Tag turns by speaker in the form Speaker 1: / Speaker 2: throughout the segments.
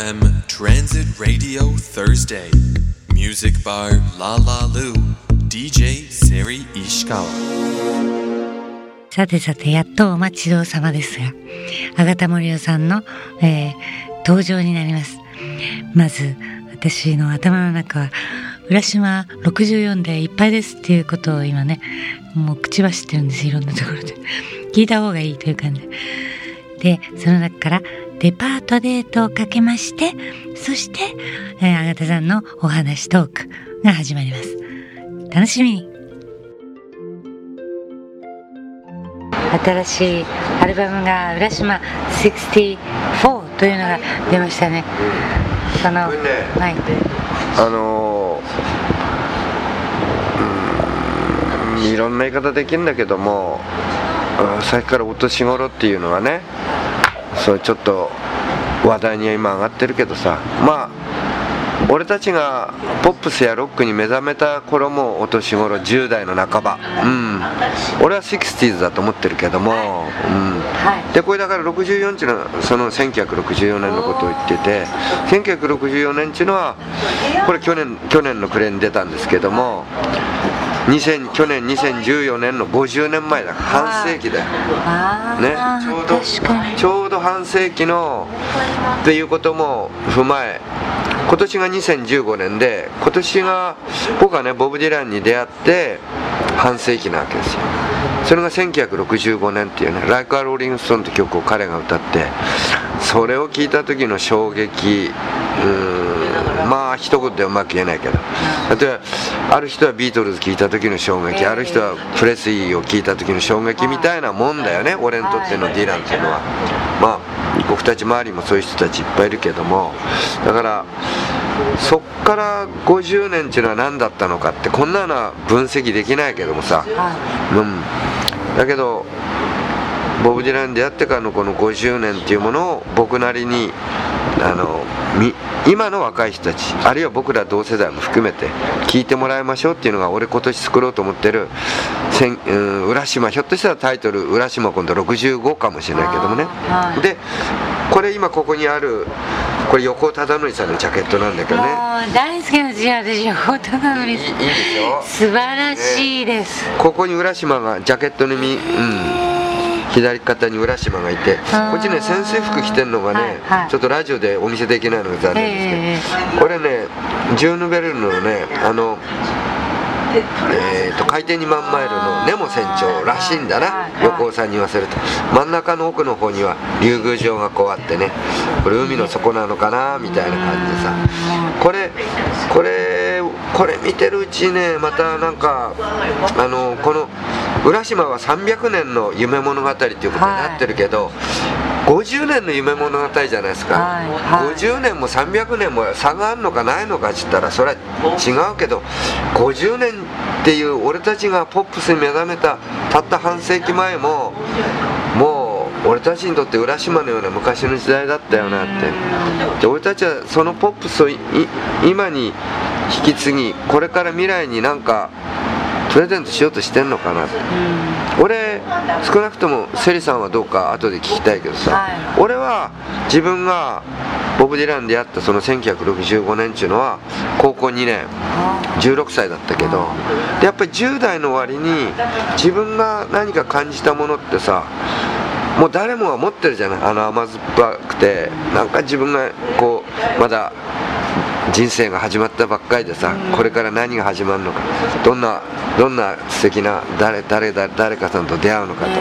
Speaker 1: FM Transit Radio Thursday Music Bar La La Lu DJ Seri Ishikawa
Speaker 2: さてさて、やっとお待ちどうさまですが、あがた森代さんの、えー登場になります。まず、私の頭の中は、浦島64でいっぱいですっていうことを今ね、もう口走ってるんです、いろんなところで。聞いた方がいいという感じで。で、その中から、デパートデートをかけまして、そして、えー、あがたさんのお話トークが始まります。楽しみに新しいアルバムが浦島64というのが出ましたね。その、
Speaker 3: ね
Speaker 2: はい。
Speaker 3: あのーうーんいろんな言い方できるんだけどもうんさっきからお年頃っていうのはねそうちょっと話題には今上がってるけどさまあ俺たちがポップスやロックに目覚めた頃もお年頃10代の半ば。うん。俺は 60s だと思ってるけども、うん。
Speaker 2: はい。
Speaker 3: でこれだから64っていうのはその1964年のことを言ってて1964年っていうのはこれ去年去年の暮れに出たんですけども2000去年2014年の50年前だ。半世紀だよ。ね。ちょうど。ちょうど半世紀のっていうことも踏まえ今年が2015年で今年が僕はねボブ・ディランに出会って半世紀なわけですよ。それが1965年っていうね「Like a Rolling Stone」って曲を彼が歌ってそれを聞いた時の衝撃うーんまあ一言でうまく言えないけど。例えばある人はビートルズ聞いた時の衝撃ある人はプレスリーを聞いた時の衝撃みたいなもんだよね俺にとってのディランっていうのは。まあ僕たち周りもそういう人たちいっぱいいるけども。だからそっから50年っていうのは何だったのかってこんなのは分析できないけどもさ。うん。だけどボブ・ディランに出会ってからのこの50年っていうものを僕なりにあのみ今の若い人たちあるいは僕ら同世代も含めて聞いてもらいましょうっていうのが俺今年作ろうと思ってるうん、浦島ひょっとしたらタイトル「浦島今度65」かもしれないけどもね。
Speaker 2: はい。
Speaker 3: でこれ今ここにあるこれ横尾忠則さんのジャケットなんだけどね。
Speaker 2: 大好きなんですよ、私、横田のり
Speaker 3: いいいいでしょ？
Speaker 2: 素晴らしいです。
Speaker 3: ここに浦島がジャケットにみ、うん、左肩に浦島がいてこっちね先生服着てるのがね、
Speaker 2: はいはい。
Speaker 3: ちょっとラジオでお見せできないのが残念ですけど、
Speaker 2: え
Speaker 3: これねジューヌ・ベルヌのねあのえー、と海底2万マイルのネモ船長らしいんだな。
Speaker 2: はい
Speaker 3: 横尾さんに言わせると。真ん中の奥の方には竜宮城がこうあってねこれ海の底なのかなみたいな感じでさ。これこれこれ見てるうちにねまたなんかあのこの浦島は300年の夢物語っていうことになってるけど、50年の夢物語じゃないですか、
Speaker 2: はいはい。
Speaker 3: 50年も300年も差があるのかないのかっつったらそれは違うけど50年っていう俺たちがポップスに目覚めたたった半世紀前ももう俺たちにとって浦島のような昔の時代だったよなって。で俺たちはそのポップスをいい今に引き継ぎこれから未来になんかプレゼントしようとしてんのかな。って俺少なくともセリさんはどうか後で聞きたいけどさ、
Speaker 2: は
Speaker 3: 俺は自分がボブ・ディランでやったその1965年っていうのは高校2年。16歳だったけど。でやっぱり10代の終わりに自分が何か感じたものってさもう誰もが持ってるじゃない。あの甘酸っぱくてなんか自分がこうまだ人生が始まったばっかりでさこれから何が始まるのかどんなどんな素敵な誰誰誰誰かさんと出会うのかとか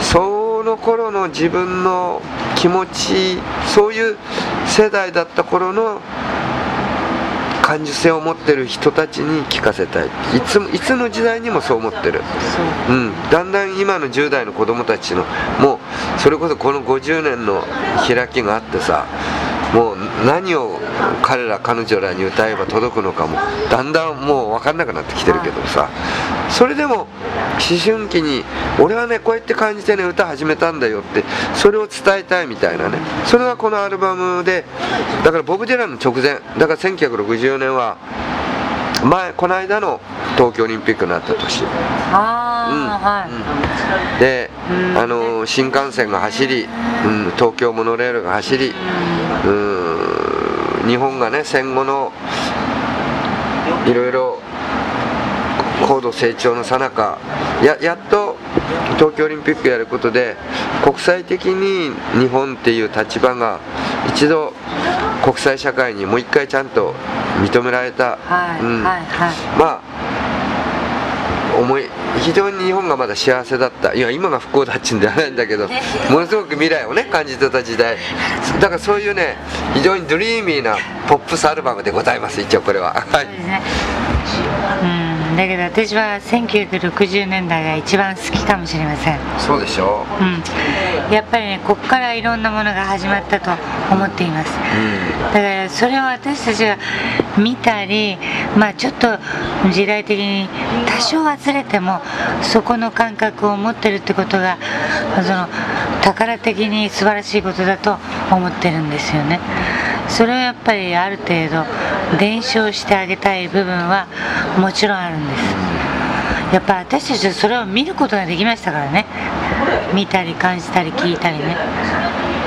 Speaker 3: その頃の自分の気持ちそういう世代だった頃の感受性を持ってる人たちに聞かせたい。いつもいつの時代にもそう思ってる、う。ん、だんだん今の10代の子供たちのもうそれこそこの50年の開きがあってさもう何を彼ら彼女らに歌えば届くのかも。だんだんもう分かんなくなってきてるけどさ。それでも思春期に俺はねこうやって感じてね歌始めたんだよってそれを伝えたいみたいなね。それがこのアルバムでだからボブ・ディランの直前。だから1964年は前この間の東京オリンピックになった年。で
Speaker 2: うん。
Speaker 3: あの新幹線が走り、うん、東京モノレールが走り、うん、日本がね戦後のいろいろ高度成長のさなかややっと東京オリンピックやることで国際的に日本っていう立場が一度国際社会にもう一回ちゃんと認められた、
Speaker 2: はい
Speaker 3: うん。
Speaker 2: はいはい。
Speaker 3: まあ思い非常に日本がまだ幸せだった。いや今が不幸だっちゅうんじゃないんだけどものすごく未来をね感じてた時代。だからそういうね非常にドリーミーなポップスアルバムでございます一応これは。はい
Speaker 2: だけど私は1960年代が一番好きかもしれません。
Speaker 3: そうでしょ
Speaker 2: う。ん、やっぱりねここからいろんなものが始まったと思っています。だからそれを私たちが見たりまあちょっと時代的に多少忘れてもそこの感覚を持ってるってことがその宝的に素晴らしいことだと思ってるんですよね。それをやっぱりある程度伝承してあげたい部分はもちろんあるんです。やっぱ私たちはそれを見ることができましたからね。見たり感じたり聞いたりね。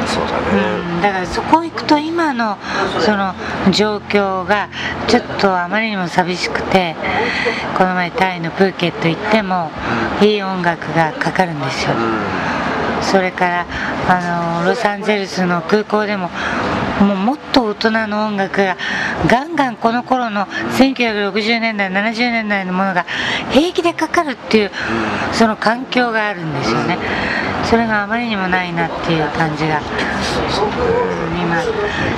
Speaker 3: そうだ
Speaker 2: うん。だからそこ行くと今のその状況がちょっとあまりにも寂しくてこの前タイのプーケット行ってもいい音楽がかかるんですよ。それからあのロサンゼルスの空港でももうもっと大人の音楽がガンガンこの頃の1960年代70年代のものが平気でかかるっていうその環境があるんですよね。それがあまりにもないなっていう感じが。うん今。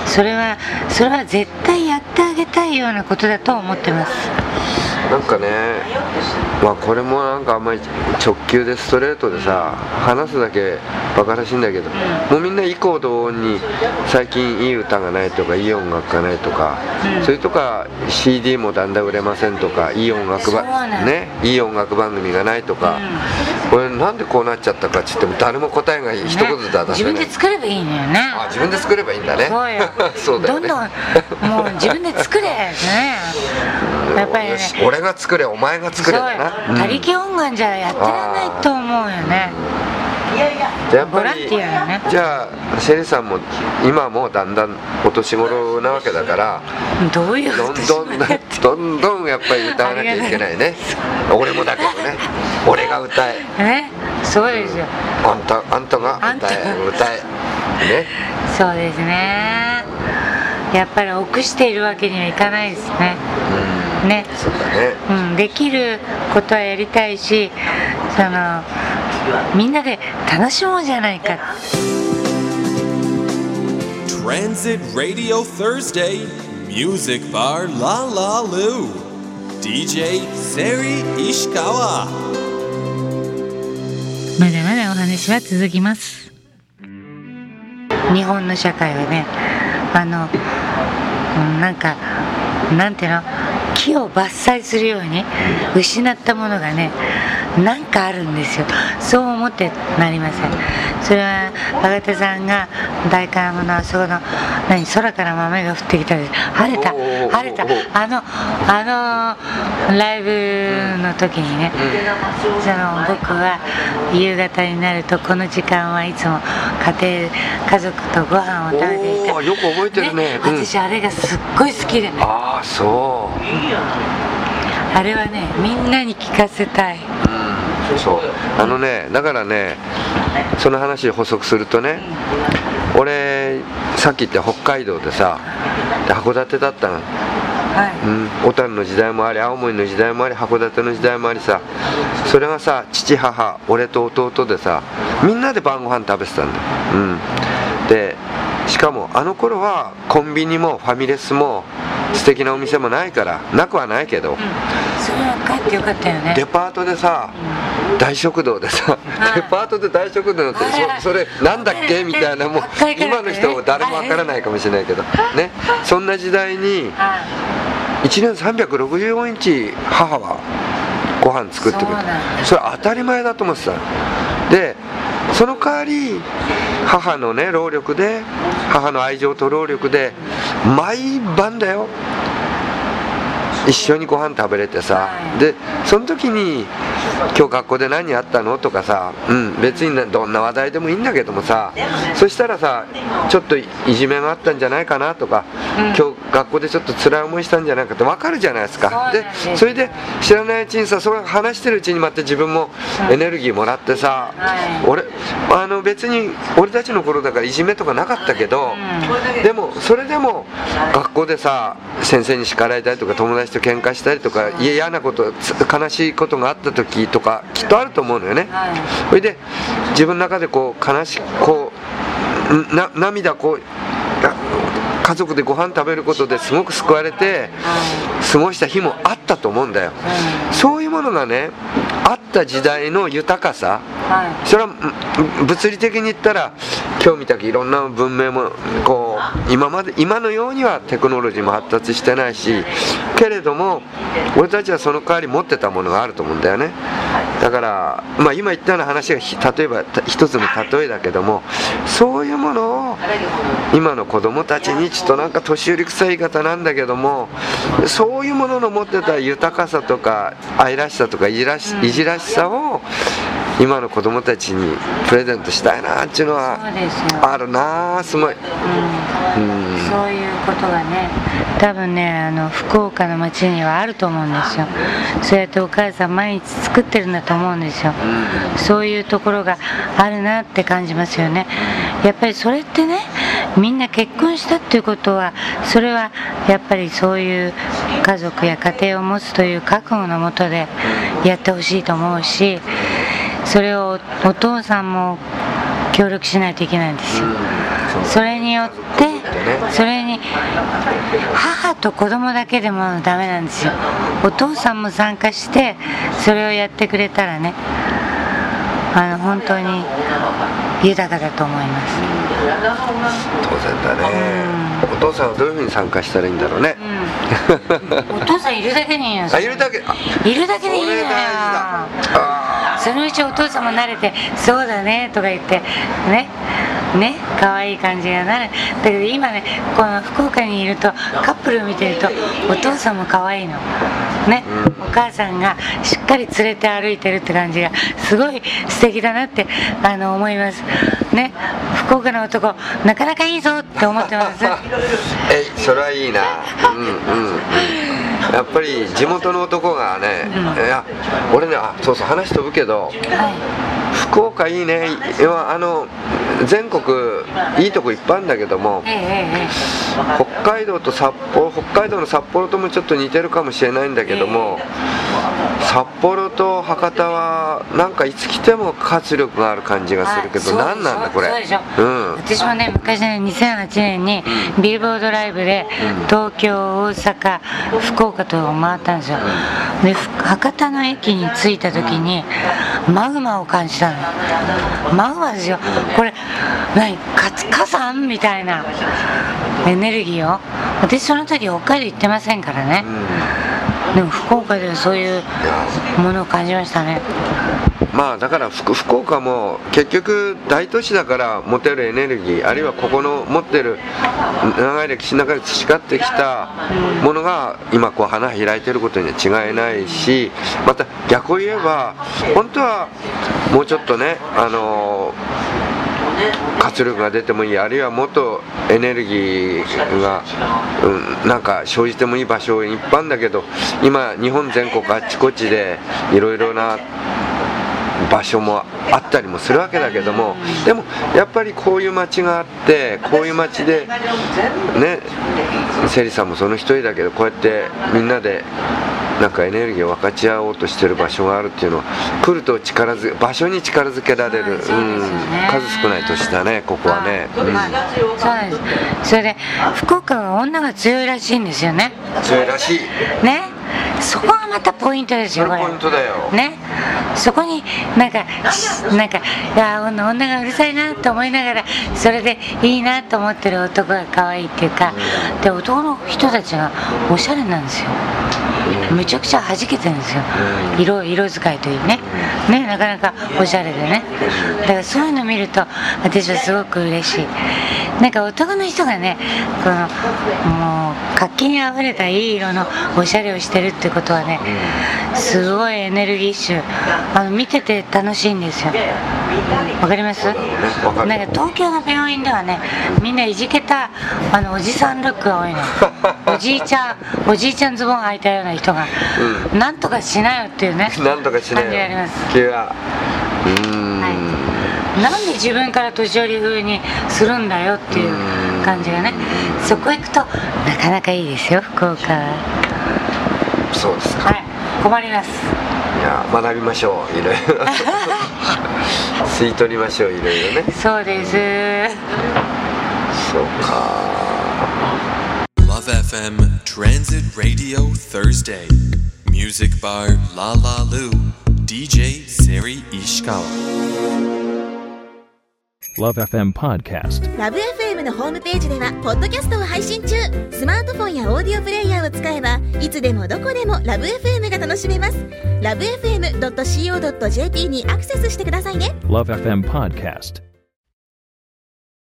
Speaker 2: それはそれは絶対やってあげたいようなことだと思ってます。
Speaker 3: なんかねまあこれもなんかあんまり直球でストレートでさ話すだけバカらしいんだけどもうみんな異行同音に最近いい歌がないとかいい音楽がないとか、それとか CD もだんだん売れませんとかいい音楽ば
Speaker 2: の
Speaker 3: ねいい音楽番組がないとか、これなんでこうなっちゃったかっつっても誰も答えが一言では出
Speaker 2: 自分で作ればいいのよね。
Speaker 3: あ自分で作ればいいんだね。
Speaker 2: そうよ。
Speaker 3: そうだよね。
Speaker 2: どんどんもう自分で作れね。やっぱりね。
Speaker 3: よし俺が作れお前が作れだな。
Speaker 2: 他力本願じゃやってらんないと思うよね。
Speaker 3: でやっぱり
Speaker 2: ボランティアよね
Speaker 3: じゃあシェリさんも今もうだんだんお年頃なわけだから
Speaker 2: どういう
Speaker 3: どん
Speaker 2: こと
Speaker 3: どんどんどんやっぱり歌わなきゃいけないね。俺もだけどね。俺が歌え。
Speaker 2: ねそうですよ。
Speaker 3: あんたあんたが
Speaker 2: あんた
Speaker 3: 歌え。歌え。ね。
Speaker 2: そうですね。やっぱり臆しているわけにはいかないですね。ね。
Speaker 3: そうだね。
Speaker 2: うん、できることはやりたいしそのみんなで楽しもうじゃないか。
Speaker 1: Transit Radio Thursday Music Bar La La Lu. DJ Seri Ishikawa.
Speaker 2: まだまだお話は続きます。日本の社会はねあのうんなんかなんていうの？木を伐採するように失ったものがねなんかあるんですよ。そう思ってなりません。それはバ田さんが大観山のあそこの何空から豆が降ってきたり晴れた晴れた。あのあのライブの時にね、その僕は夕方になるとこの時間はいつも家庭家族とご飯を食べていた
Speaker 3: よく覚えてるね。うん。
Speaker 2: 私あれがすっごい好きで。ね
Speaker 3: ああそう。
Speaker 2: あれはねみんなに聞かせたい
Speaker 3: そう。あのねだからねその話補足するとね俺さっき言った北海道でさで函館だったの。
Speaker 2: はい。
Speaker 3: うん、小樽の時代もあり青森の時代もあり函館の時代もありさ。それがさ父母俺と弟でさみんなで晩ご飯食べてたんだ。よ、うん、でしかもあの頃はコンビニもファミレスも素敵なお店もないからなくはないけど、
Speaker 2: それは帰ってよかったよね。
Speaker 3: デパートでさ大食堂でさ
Speaker 2: はい。
Speaker 3: デパートで大食堂ってそそれなんだっけ？みたいなもう今の人誰もわからないかもしれないけどね。そんな時代に
Speaker 2: は
Speaker 3: 1年365日母はご飯作ってくれた。それ当たり前だと思ってた。でその代わり母のね労力で母の愛情と労力で毎晩だよ一緒にご飯食べれてさ、
Speaker 2: はい。
Speaker 3: でその時に今日学校で何あったの？とかさ、うん、別にどんな話題でもいいんだけどもさそしたらさちょっといじめがあったんじゃないかなとか、今日学校でちょっと辛い思いしたんじゃないかって分かるじゃないですか。でそれで知らないうちにさそれ話してるうちにまた自分もエネルギーもらってさ、俺あの別に俺たちの頃だからいじめとかなかったけど、でもそれでも学校でさ先生に叱られたりとか友達と喧嘩したりとか嫌なこと悲しいことがあった時とかきっとあると思うのよね、それで自分の中でこう悲しこうな涙こう家族でご飯食べることですごく救われて過ごした日もあったと思うんだよ、そういうものがねあった時代の豊かさ、それは物理的に言ったら今日みたくいろんな文明もこう今まで今のようにはテクノロジーも発達してないしけれども俺たちはその代わり持ってたものがあると思うんだよね。だから、まあ、今言ったような話が例えば一つの例えだけどもそういうものを今の子供たちにちょっとなんか年寄り臭い言い方なんだけどもそういうものの持ってた豊かさとか愛らしさとかいじらしいじらしさを今の子供たちにプレゼントしたいなっていうのはあるな。すごい、
Speaker 2: うん、うん、そういうことがね多分ねあの福岡の街にはあると思うんですよ。そうやってお母さん毎日作ってるんだと思うんですよ、うん、そういうところがあるなって感じますよね。やっぱりそれってねみんな結婚したっていうことはそれはやっぱりそういう家族や家庭を持つという覚悟のもとでやってほしいと思うしそれをお父さんも協力しないといけないんですよ、それによってそれに母と子供だけでもダメなんですよ。お父さんも参加してそれをやってくれたらねあの本当に豊かだと思います。
Speaker 3: 当然だね、うん、お父さんはどういうふうに参加したらいいんだろうね、
Speaker 2: うん、お父さんいるだけにいいよ。
Speaker 3: あいるだけ。
Speaker 2: いるだけでいいのよそのうちお父さんも慣れて「そうだね」とか言ってねね可愛い感じがなる。だけど今ねこの福岡にいるとカップルを見てるとお父さんも可愛いの。ね、お母さんがしっかり連れて歩いてるって感じがすごい素敵だなってあの思います。ね福岡の男なかなかいいぞって思ってます。
Speaker 3: えそれはいいな。うんうんうんやっぱり地元の男がね、うん、いや俺ねあそうそう話飛ぶけど、はい。福岡いいね。あの全国いいとこいっぱいあるんだけども、北海道と札幌北海道の札幌ともちょっと似てるかもしれないんだけども、札幌と博多はなんかいつ来ても活力がある感じがするけど、何なんだこれ？
Speaker 2: うん、私もね昔ね2008年にビルボードライブで東京大阪福岡と回ったんですよ。で博多の駅に着いた時にマグマを感じたの。マグマですよ。これ何？火山？みたいなエネルギーを。私その時北海道行ってませんからね、でも福岡ではそういうものを感じましたね。
Speaker 3: まあだから福岡も結局大都市だから持てるエネルギーあるいはここの持ってる長い歴史の中で培ってきたものが今こう花開いてることには違いないしまた逆を言えば本当はもうちょっとねあの活力が出てもいい。あるいはもっとエネルギーが、うん、なんか生じてもいい場所いっぱいあるんだけど今日本全国あっちこっちでいろいろな場所もあったりもするわけだけどもでもやっぱりこういう街があってこういう街でねセリさんもその一人だけどこうやってみんなでなんかエネルギーを分かち合おうとしてる場所があるっていうのは来ると力づ場所に力づけられる、うん、数少ない都市だねここはね、うん、そう
Speaker 2: です。それで福岡は女が強いらしいんですよね。
Speaker 3: 強いらしい。
Speaker 2: ね？そこがまたポイントですよ
Speaker 3: これ。ポイントだよ。
Speaker 2: ね？そこになんかなんかいや女女がうるさいなと思いながらそれでいいなと思ってる男が可愛いっていうか、で男の人たちがおしゃれなんですよめちゃくちゃ弾けてるんですよ、色色使いといいね。ねなかなかおしゃれでね。だからそういうの見ると私はすごく嬉しい。なんか男の人がねこのもう活気にあふれたいい色のおしゃれをしてるってことはねすごいエネルギッシュ。あの見てて楽しいんですよ。わかります？なんか東京の病院ではねみんないじけたあのおじさんルックが多いの。おじいちゃんおじいちゃんズボン履いたような人が、
Speaker 3: う
Speaker 2: なんとかしなよっていうね。
Speaker 3: なんとかしない
Speaker 2: 感じがあります。
Speaker 3: 君はう
Speaker 2: なんで自分から年寄り風にするんだよっていう感じがね。そこ行くとなかなかいいですよ福岡は。
Speaker 3: そうですか。
Speaker 2: はい。困ります。
Speaker 3: いや学びましょういろいろ。吸い取りましょういろいろね。
Speaker 2: そうです。
Speaker 3: そうか
Speaker 1: Love FM Transit Radio Thursday. Music Bar La La Lu. DJ Seri Ishikawa.
Speaker 4: Love FM Podcast.
Speaker 5: ラブ f m のホームページではポッドキャストを配信中スマートフォンやオーディオプレイヤーを使えばいつでもどこでもラブ f m が楽しめますラブ FM.co.jp にアクセスしてくださいね
Speaker 4: Love FM Podcast.